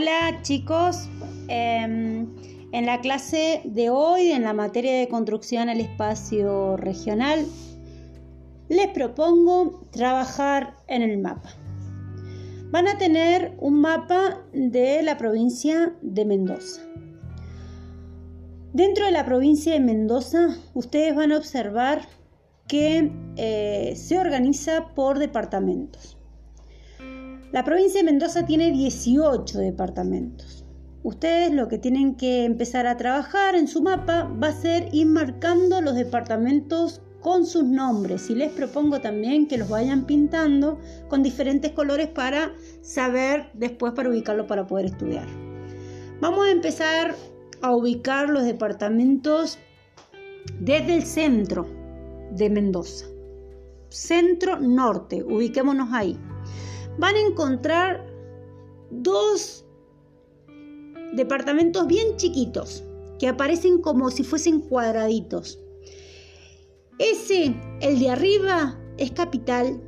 Hola chicos, em, en la clase de hoy, en la materia de construcción al espacio regional, les propongo trabajar en el mapa. Van a tener un mapa de la provincia de Mendoza. Dentro de la provincia de Mendoza, ustedes van a observar que eh, se organiza por departamentos. La provincia de Mendoza tiene 18 departamentos. Ustedes lo que tienen que empezar a trabajar en su mapa va a ser ir marcando los departamentos con sus nombres y les propongo también que los vayan pintando con diferentes colores para saber después para ubicarlo para poder estudiar. Vamos a empezar a ubicar los departamentos desde el centro de Mendoza. Centro norte, ubiquémonos ahí van a encontrar dos departamentos bien chiquitos que aparecen como si fuesen cuadraditos. Ese, el de arriba, es capital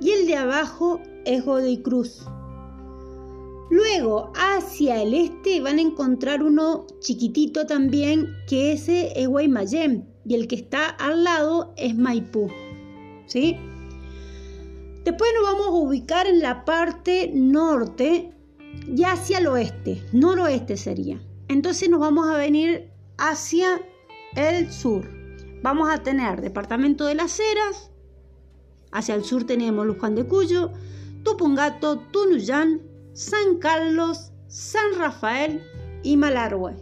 y el de abajo es Godoy Cruz. Luego, hacia el este van a encontrar uno chiquitito también, que ese es Guaymallén y el que está al lado es Maipú. ¿Sí? Después nos vamos a ubicar en la parte norte y hacia el oeste, noroeste sería. Entonces nos vamos a venir hacia el sur. Vamos a tener departamento de las Heras, hacia el sur tenemos Luján de Cuyo, Tupungato, Tunuyán, San Carlos, San Rafael y Malargüe.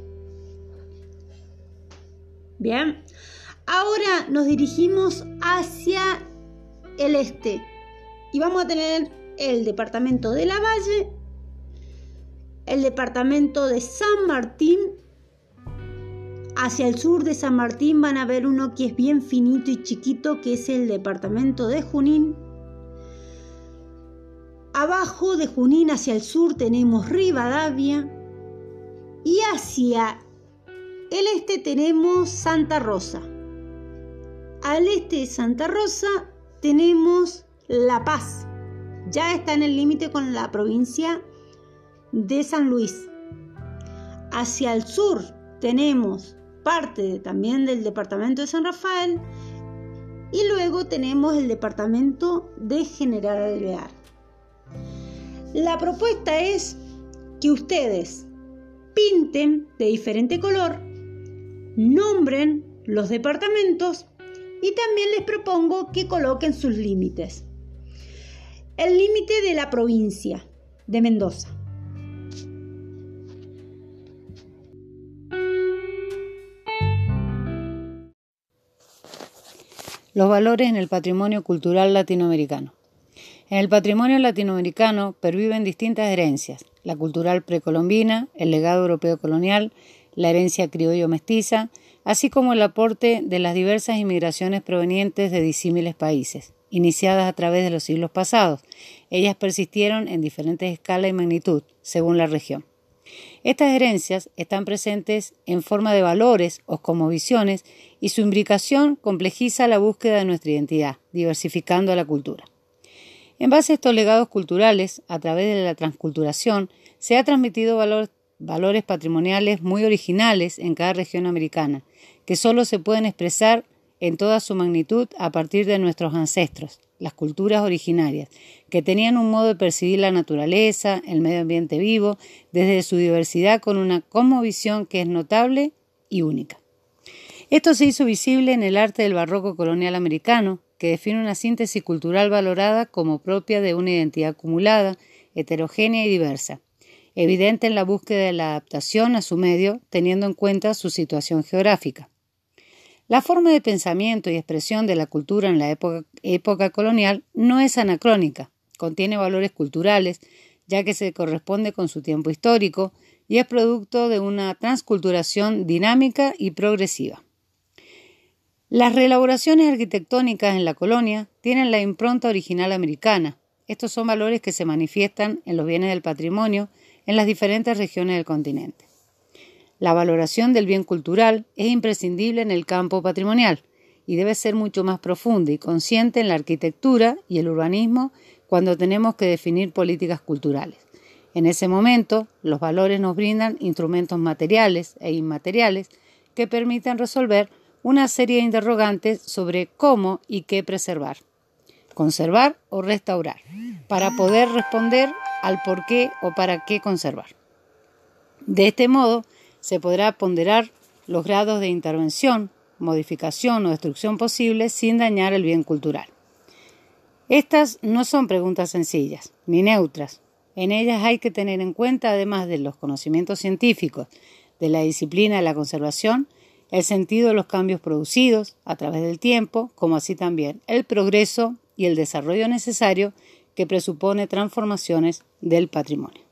Bien, ahora nos dirigimos hacia el este y vamos a tener el departamento de La Valle, el departamento de San Martín. Hacia el sur de San Martín van a ver uno que es bien finito y chiquito, que es el departamento de Junín. Abajo de Junín hacia el sur tenemos Rivadavia. Y hacia el este tenemos Santa Rosa. Al este de Santa Rosa tenemos la Paz. Ya está en el límite con la provincia de San Luis. Hacia el sur tenemos parte también del departamento de San Rafael y luego tenemos el departamento de General Alvear. La propuesta es que ustedes pinten de diferente color, nombren los departamentos y también les propongo que coloquen sus límites el límite de la provincia de Mendoza. Los valores en el patrimonio cultural latinoamericano. En el patrimonio latinoamericano perviven distintas herencias, la cultural precolombina, el legado europeo colonial, la herencia criollo mestiza, así como el aporte de las diversas inmigraciones provenientes de disímiles países iniciadas a través de los siglos pasados. Ellas persistieron en diferentes escalas y magnitud, según la región. Estas herencias están presentes en forma de valores o como visiones y su imbricación complejiza la búsqueda de nuestra identidad, diversificando la cultura. En base a estos legados culturales, a través de la transculturación, se ha transmitido valores patrimoniales muy originales en cada región americana, que solo se pueden expresar en toda su magnitud a partir de nuestros ancestros, las culturas originarias, que tenían un modo de percibir la naturaleza, el medio ambiente vivo, desde su diversidad con una cosmovisión que es notable y única. Esto se hizo visible en el arte del barroco colonial americano, que define una síntesis cultural valorada como propia de una identidad acumulada, heterogénea y diversa, evidente en la búsqueda de la adaptación a su medio, teniendo en cuenta su situación geográfica. La forma de pensamiento y expresión de la cultura en la época, colonial no es anacrónica, contiene valores culturales, ya que se corresponde con su tiempo histórico y es producto de una transculturación dinámica y progresiva. Las reelaboraciones arquitectónicas en la colonia tienen la impronta original americana. Estos son valores que se manifiestan en los bienes del patrimonio en las diferentes regiones del continente. La valoración del bien cultural es imprescindible en el campo patrimonial y debe ser mucho más profunda y consciente en la arquitectura y el urbanismo cuando tenemos que definir políticas culturales. En ese momento, los valores nos brindan instrumentos materiales e inmateriales que permiten resolver una serie de interrogantes sobre cómo y qué preservar, conservar o restaurar, para poder responder al por qué o para qué conservar. De este modo, se podrá ponderar los grados de intervención, modificación o destrucción posibles sin dañar el bien cultural. Estas no son preguntas sencillas ni neutras. En ellas hay que tener en cuenta, además de los conocimientos científicos de la disciplina de la conservación, el sentido de los cambios producidos a través del tiempo, como así también el progreso y el desarrollo necesario que presupone transformaciones del patrimonio.